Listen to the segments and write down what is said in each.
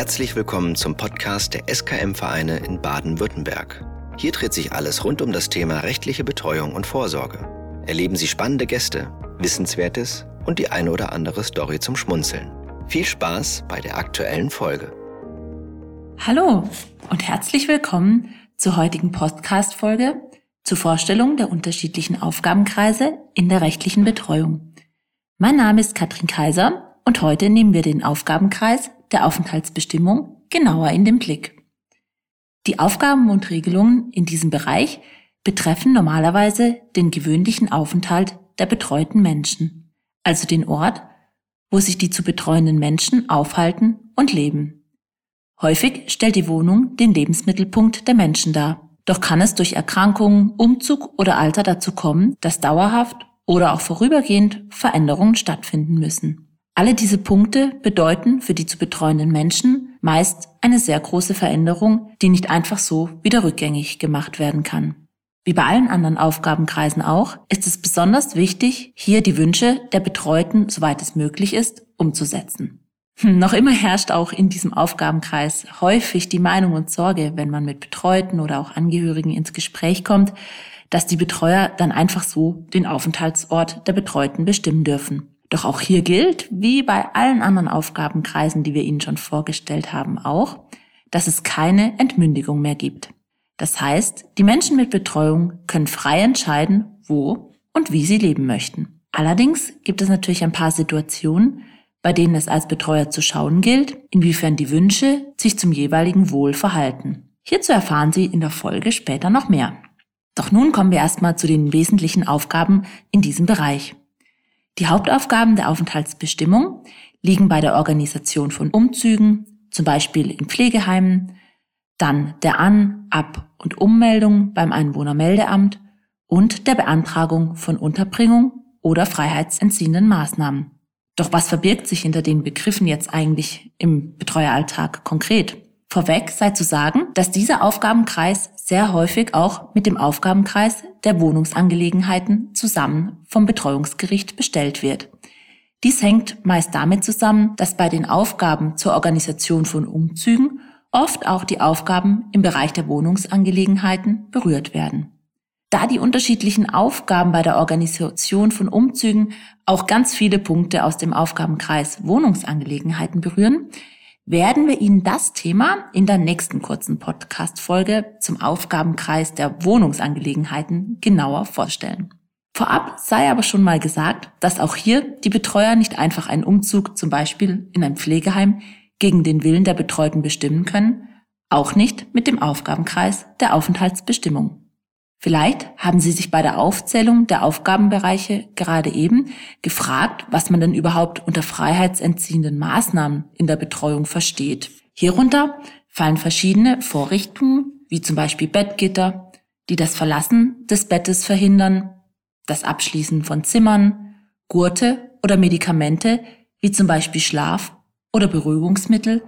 Herzlich willkommen zum Podcast der SKM-Vereine in Baden-Württemberg. Hier dreht sich alles rund um das Thema rechtliche Betreuung und Vorsorge. Erleben Sie spannende Gäste, Wissenswertes und die eine oder andere Story zum Schmunzeln. Viel Spaß bei der aktuellen Folge. Hallo und herzlich willkommen zur heutigen Podcast-Folge zur Vorstellung der unterschiedlichen Aufgabenkreise in der rechtlichen Betreuung. Mein Name ist Katrin Kaiser und heute nehmen wir den Aufgabenkreis der Aufenthaltsbestimmung genauer in den Blick. Die Aufgaben und Regelungen in diesem Bereich betreffen normalerweise den gewöhnlichen Aufenthalt der betreuten Menschen, also den Ort, wo sich die zu betreuenden Menschen aufhalten und leben. Häufig stellt die Wohnung den Lebensmittelpunkt der Menschen dar. Doch kann es durch Erkrankungen, Umzug oder Alter dazu kommen, dass dauerhaft oder auch vorübergehend Veränderungen stattfinden müssen. Alle diese Punkte bedeuten für die zu betreuenden Menschen meist eine sehr große Veränderung, die nicht einfach so wieder rückgängig gemacht werden kann. Wie bei allen anderen Aufgabenkreisen auch, ist es besonders wichtig, hier die Wünsche der Betreuten, soweit es möglich ist, umzusetzen. Hm, noch immer herrscht auch in diesem Aufgabenkreis häufig die Meinung und Sorge, wenn man mit Betreuten oder auch Angehörigen ins Gespräch kommt, dass die Betreuer dann einfach so den Aufenthaltsort der Betreuten bestimmen dürfen. Doch auch hier gilt, wie bei allen anderen Aufgabenkreisen, die wir Ihnen schon vorgestellt haben, auch, dass es keine Entmündigung mehr gibt. Das heißt, die Menschen mit Betreuung können frei entscheiden, wo und wie sie leben möchten. Allerdings gibt es natürlich ein paar Situationen, bei denen es als Betreuer zu schauen gilt, inwiefern die Wünsche sich zum jeweiligen Wohl verhalten. Hierzu erfahren Sie in der Folge später noch mehr. Doch nun kommen wir erstmal zu den wesentlichen Aufgaben in diesem Bereich. Die Hauptaufgaben der Aufenthaltsbestimmung liegen bei der Organisation von Umzügen, zum Beispiel in Pflegeheimen, dann der An-, Ab- und Ummeldung beim Einwohnermeldeamt und der Beantragung von Unterbringung oder freiheitsentziehenden Maßnahmen. Doch was verbirgt sich hinter den Begriffen jetzt eigentlich im Betreueralltag konkret? Vorweg sei zu sagen, dass dieser Aufgabenkreis sehr häufig auch mit dem Aufgabenkreis der Wohnungsangelegenheiten zusammen vom Betreuungsgericht bestellt wird. Dies hängt meist damit zusammen, dass bei den Aufgaben zur Organisation von Umzügen oft auch die Aufgaben im Bereich der Wohnungsangelegenheiten berührt werden. Da die unterschiedlichen Aufgaben bei der Organisation von Umzügen auch ganz viele Punkte aus dem Aufgabenkreis Wohnungsangelegenheiten berühren, werden wir Ihnen das Thema in der nächsten kurzen Podcast-Folge zum Aufgabenkreis der Wohnungsangelegenheiten genauer vorstellen. Vorab sei aber schon mal gesagt, dass auch hier die Betreuer nicht einfach einen Umzug zum Beispiel in ein Pflegeheim gegen den Willen der Betreuten bestimmen können, auch nicht mit dem Aufgabenkreis der Aufenthaltsbestimmung. Vielleicht haben Sie sich bei der Aufzählung der Aufgabenbereiche gerade eben gefragt, was man denn überhaupt unter freiheitsentziehenden Maßnahmen in der Betreuung versteht. Hierunter fallen verschiedene Vorrichtungen, wie zum Beispiel Bettgitter, die das Verlassen des Bettes verhindern, das Abschließen von Zimmern, Gurte oder Medikamente, wie zum Beispiel Schlaf- oder Beruhigungsmittel,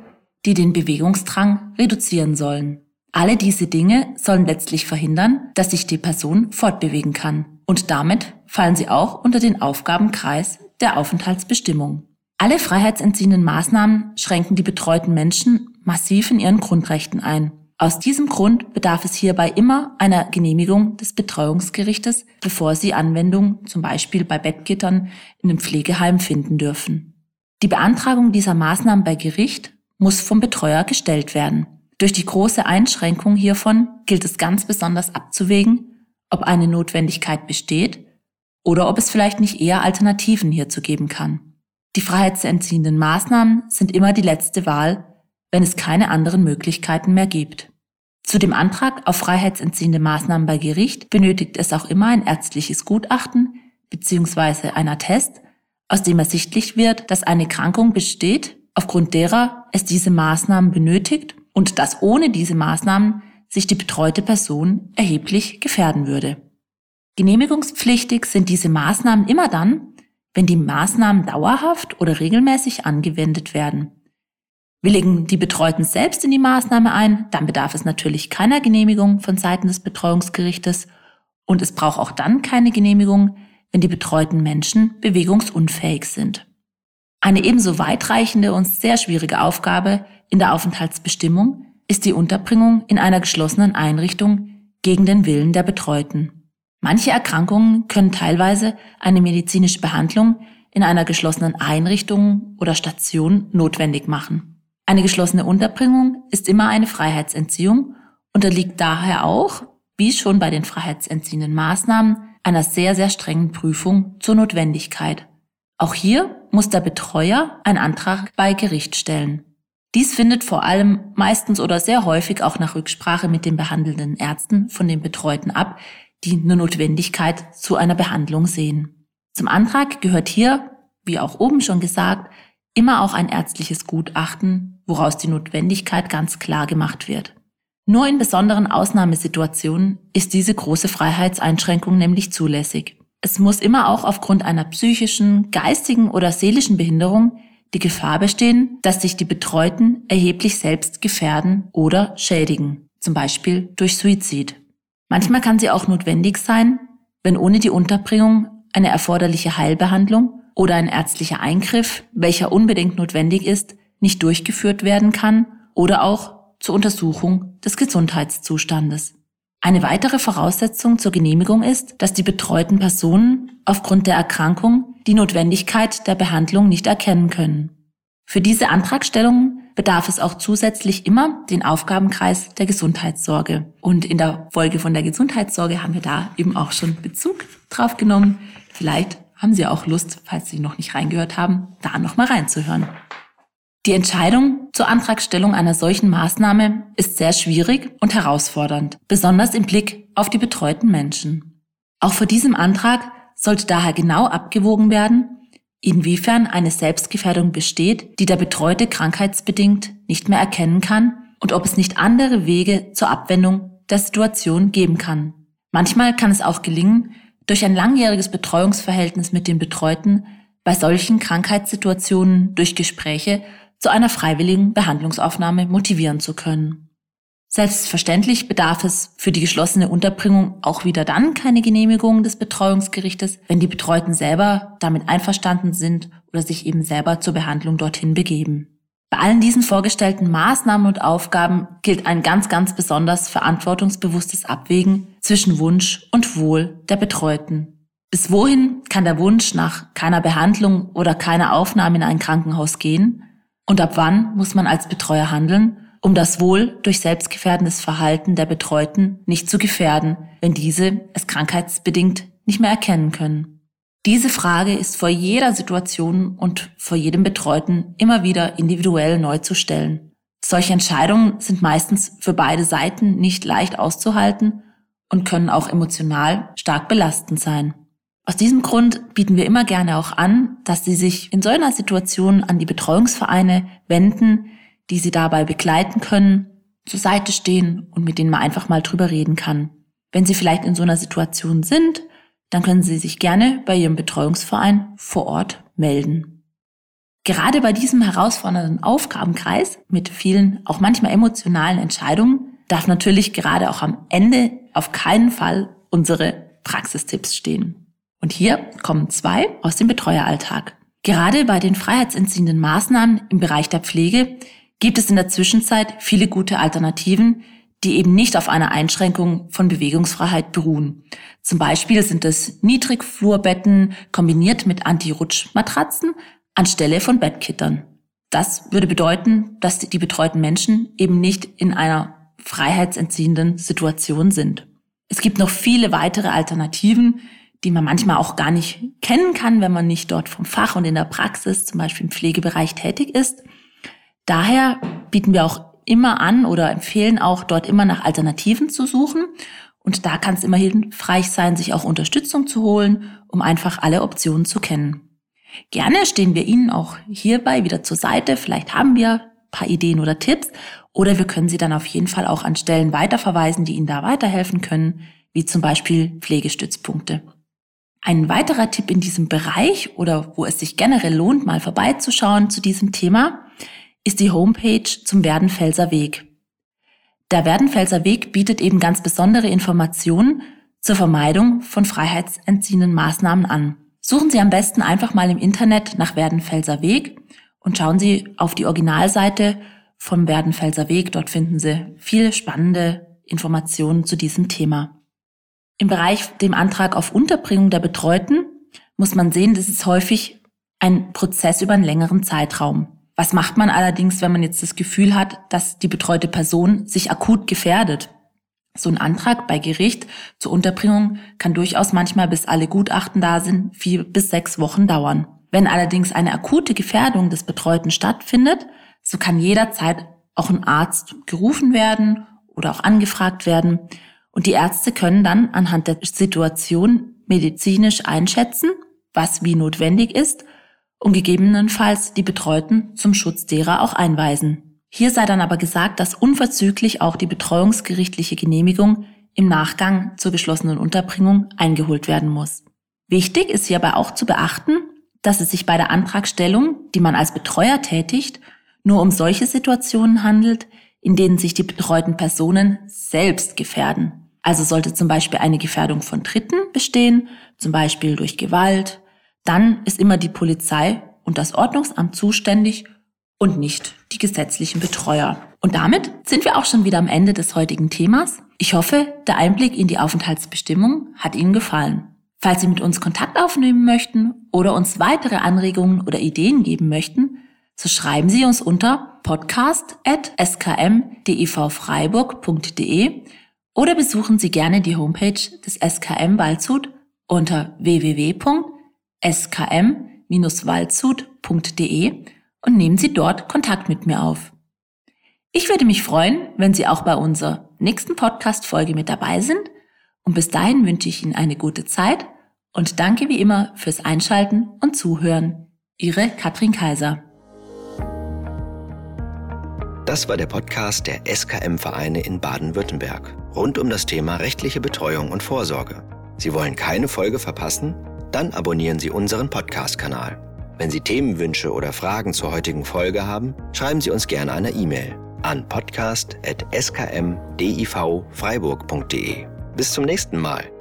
die den Bewegungsdrang reduzieren sollen. Alle diese Dinge sollen letztlich verhindern, dass sich die Person fortbewegen kann. Und damit fallen sie auch unter den Aufgabenkreis der Aufenthaltsbestimmung. Alle freiheitsentziehenden Maßnahmen schränken die betreuten Menschen massiv in ihren Grundrechten ein. Aus diesem Grund bedarf es hierbei immer einer Genehmigung des Betreuungsgerichtes, bevor sie Anwendung zum Beispiel bei Bettgittern in einem Pflegeheim finden dürfen. Die Beantragung dieser Maßnahmen bei Gericht muss vom Betreuer gestellt werden. Durch die große Einschränkung hiervon gilt es ganz besonders abzuwägen, ob eine Notwendigkeit besteht oder ob es vielleicht nicht eher Alternativen hierzu geben kann. Die freiheitsentziehenden Maßnahmen sind immer die letzte Wahl, wenn es keine anderen Möglichkeiten mehr gibt. Zu dem Antrag auf freiheitsentziehende Maßnahmen bei Gericht benötigt es auch immer ein ärztliches Gutachten bzw. ein Attest, aus dem ersichtlich wird, dass eine Krankung besteht, aufgrund derer es diese Maßnahmen benötigt und dass ohne diese Maßnahmen sich die betreute Person erheblich gefährden würde. Genehmigungspflichtig sind diese Maßnahmen immer dann, wenn die Maßnahmen dauerhaft oder regelmäßig angewendet werden. Willigen die Betreuten selbst in die Maßnahme ein, dann bedarf es natürlich keiner Genehmigung von Seiten des Betreuungsgerichtes und es braucht auch dann keine Genehmigung, wenn die betreuten Menschen bewegungsunfähig sind. Eine ebenso weitreichende und sehr schwierige Aufgabe in der Aufenthaltsbestimmung ist die Unterbringung in einer geschlossenen Einrichtung gegen den Willen der Betreuten. Manche Erkrankungen können teilweise eine medizinische Behandlung in einer geschlossenen Einrichtung oder Station notwendig machen. Eine geschlossene Unterbringung ist immer eine Freiheitsentziehung, unterliegt daher auch, wie schon bei den freiheitsentziehenden Maßnahmen, einer sehr, sehr strengen Prüfung zur Notwendigkeit. Auch hier muss der Betreuer einen Antrag bei Gericht stellen. Dies findet vor allem meistens oder sehr häufig auch nach Rücksprache mit den behandelnden Ärzten von den Betreuten ab, die eine Notwendigkeit zu einer Behandlung sehen. Zum Antrag gehört hier, wie auch oben schon gesagt, immer auch ein ärztliches Gutachten, woraus die Notwendigkeit ganz klar gemacht wird. Nur in besonderen Ausnahmesituationen ist diese große Freiheitseinschränkung nämlich zulässig. Es muss immer auch aufgrund einer psychischen, geistigen oder seelischen Behinderung die Gefahr bestehen, dass sich die Betreuten erheblich selbst gefährden oder schädigen, zum Beispiel durch Suizid. Manchmal kann sie auch notwendig sein, wenn ohne die Unterbringung eine erforderliche Heilbehandlung oder ein ärztlicher Eingriff, welcher unbedingt notwendig ist, nicht durchgeführt werden kann oder auch zur Untersuchung des Gesundheitszustandes. Eine weitere Voraussetzung zur Genehmigung ist, dass die betreuten Personen aufgrund der Erkrankung die Notwendigkeit der Behandlung nicht erkennen können. Für diese Antragstellung bedarf es auch zusätzlich immer den Aufgabenkreis der Gesundheitssorge. Und in der Folge von der Gesundheitssorge haben wir da eben auch schon Bezug drauf genommen. Vielleicht haben Sie auch Lust, falls Sie noch nicht reingehört haben, da nochmal reinzuhören. Die Entscheidung zur Antragstellung einer solchen Maßnahme ist sehr schwierig und herausfordernd, besonders im Blick auf die betreuten Menschen. Auch vor diesem Antrag sollte daher genau abgewogen werden, inwiefern eine Selbstgefährdung besteht, die der Betreute krankheitsbedingt nicht mehr erkennen kann und ob es nicht andere Wege zur Abwendung der Situation geben kann. Manchmal kann es auch gelingen, durch ein langjähriges Betreuungsverhältnis mit den Betreuten bei solchen Krankheitssituationen durch Gespräche zu einer freiwilligen Behandlungsaufnahme motivieren zu können. Selbstverständlich bedarf es für die geschlossene Unterbringung auch wieder dann keine Genehmigung des Betreuungsgerichtes, wenn die Betreuten selber damit einverstanden sind oder sich eben selber zur Behandlung dorthin begeben. Bei allen diesen vorgestellten Maßnahmen und Aufgaben gilt ein ganz, ganz besonders verantwortungsbewusstes Abwägen zwischen Wunsch und Wohl der Betreuten. Bis wohin kann der Wunsch nach keiner Behandlung oder keiner Aufnahme in ein Krankenhaus gehen? Und ab wann muss man als Betreuer handeln, um das Wohl durch selbstgefährdendes Verhalten der Betreuten nicht zu gefährden, wenn diese es krankheitsbedingt nicht mehr erkennen können? Diese Frage ist vor jeder Situation und vor jedem Betreuten immer wieder individuell neu zu stellen. Solche Entscheidungen sind meistens für beide Seiten nicht leicht auszuhalten und können auch emotional stark belastend sein. Aus diesem Grund bieten wir immer gerne auch an, dass Sie sich in so einer Situation an die Betreuungsvereine wenden, die Sie dabei begleiten können, zur Seite stehen und mit denen man einfach mal drüber reden kann. Wenn Sie vielleicht in so einer Situation sind, dann können Sie sich gerne bei Ihrem Betreuungsverein vor Ort melden. Gerade bei diesem herausfordernden Aufgabenkreis mit vielen, auch manchmal emotionalen Entscheidungen darf natürlich gerade auch am Ende auf keinen Fall unsere Praxistipps stehen. Und hier kommen zwei aus dem Betreueralltag. Gerade bei den freiheitsentziehenden Maßnahmen im Bereich der Pflege gibt es in der Zwischenzeit viele gute Alternativen, die eben nicht auf einer Einschränkung von Bewegungsfreiheit beruhen. Zum Beispiel sind es Niedrigflurbetten kombiniert mit Anti-Rutsch-Matratzen anstelle von Bettkittern. Das würde bedeuten, dass die betreuten Menschen eben nicht in einer freiheitsentziehenden Situation sind. Es gibt noch viele weitere Alternativen, die man manchmal auch gar nicht kennen kann, wenn man nicht dort vom Fach und in der Praxis, zum Beispiel im Pflegebereich tätig ist. Daher bieten wir auch immer an oder empfehlen auch dort immer nach Alternativen zu suchen. Und da kann es immer hilfreich sein, sich auch Unterstützung zu holen, um einfach alle Optionen zu kennen. Gerne stehen wir Ihnen auch hierbei wieder zur Seite. Vielleicht haben wir ein paar Ideen oder Tipps oder wir können Sie dann auf jeden Fall auch an Stellen weiterverweisen, die Ihnen da weiterhelfen können, wie zum Beispiel Pflegestützpunkte. Ein weiterer Tipp in diesem Bereich oder wo es sich generell lohnt, mal vorbeizuschauen zu diesem Thema, ist die Homepage zum Werdenfelser Weg. Der Werdenfelser Weg bietet eben ganz besondere Informationen zur Vermeidung von freiheitsentziehenden Maßnahmen an. Suchen Sie am besten einfach mal im Internet nach Werdenfelser Weg und schauen Sie auf die Originalseite vom Werdenfelser Weg. Dort finden Sie viele spannende Informationen zu diesem Thema. Im Bereich dem Antrag auf Unterbringung der Betreuten muss man sehen, das ist häufig ein Prozess über einen längeren Zeitraum. Was macht man allerdings, wenn man jetzt das Gefühl hat, dass die betreute Person sich akut gefährdet? So ein Antrag bei Gericht zur Unterbringung kann durchaus manchmal, bis alle Gutachten da sind, vier bis sechs Wochen dauern. Wenn allerdings eine akute Gefährdung des Betreuten stattfindet, so kann jederzeit auch ein Arzt gerufen werden oder auch angefragt werden. Und die Ärzte können dann anhand der Situation medizinisch einschätzen, was wie notwendig ist und gegebenenfalls die Betreuten zum Schutz derer auch einweisen. Hier sei dann aber gesagt, dass unverzüglich auch die betreuungsgerichtliche Genehmigung im Nachgang zur geschlossenen Unterbringung eingeholt werden muss. Wichtig ist hierbei auch zu beachten, dass es sich bei der Antragstellung, die man als Betreuer tätigt, nur um solche Situationen handelt, in denen sich die betreuten Personen selbst gefährden. Also sollte zum Beispiel eine Gefährdung von Dritten bestehen, zum Beispiel durch Gewalt, dann ist immer die Polizei und das Ordnungsamt zuständig und nicht die gesetzlichen Betreuer. Und damit sind wir auch schon wieder am Ende des heutigen Themas. Ich hoffe, der Einblick in die Aufenthaltsbestimmung hat Ihnen gefallen. Falls Sie mit uns Kontakt aufnehmen möchten oder uns weitere Anregungen oder Ideen geben möchten, so schreiben Sie uns unter podcast.skm.devfreiburg.de oder besuchen Sie gerne die Homepage des SKM Waldshut unter www.skm-waldshut.de und nehmen Sie dort Kontakt mit mir auf. Ich würde mich freuen, wenn Sie auch bei unserer nächsten Podcast-Folge mit dabei sind und bis dahin wünsche ich Ihnen eine gute Zeit und danke wie immer fürs Einschalten und Zuhören. Ihre Katrin Kaiser. Das war der Podcast der SKM-Vereine in Baden-Württemberg rund um das Thema rechtliche Betreuung und Vorsorge. Sie wollen keine Folge verpassen? Dann abonnieren Sie unseren Podcast-Kanal. Wenn Sie Themenwünsche oder Fragen zur heutigen Folge haben, schreiben Sie uns gerne eine E-Mail an podcast.skmdivfreiburg.de. Bis zum nächsten Mal.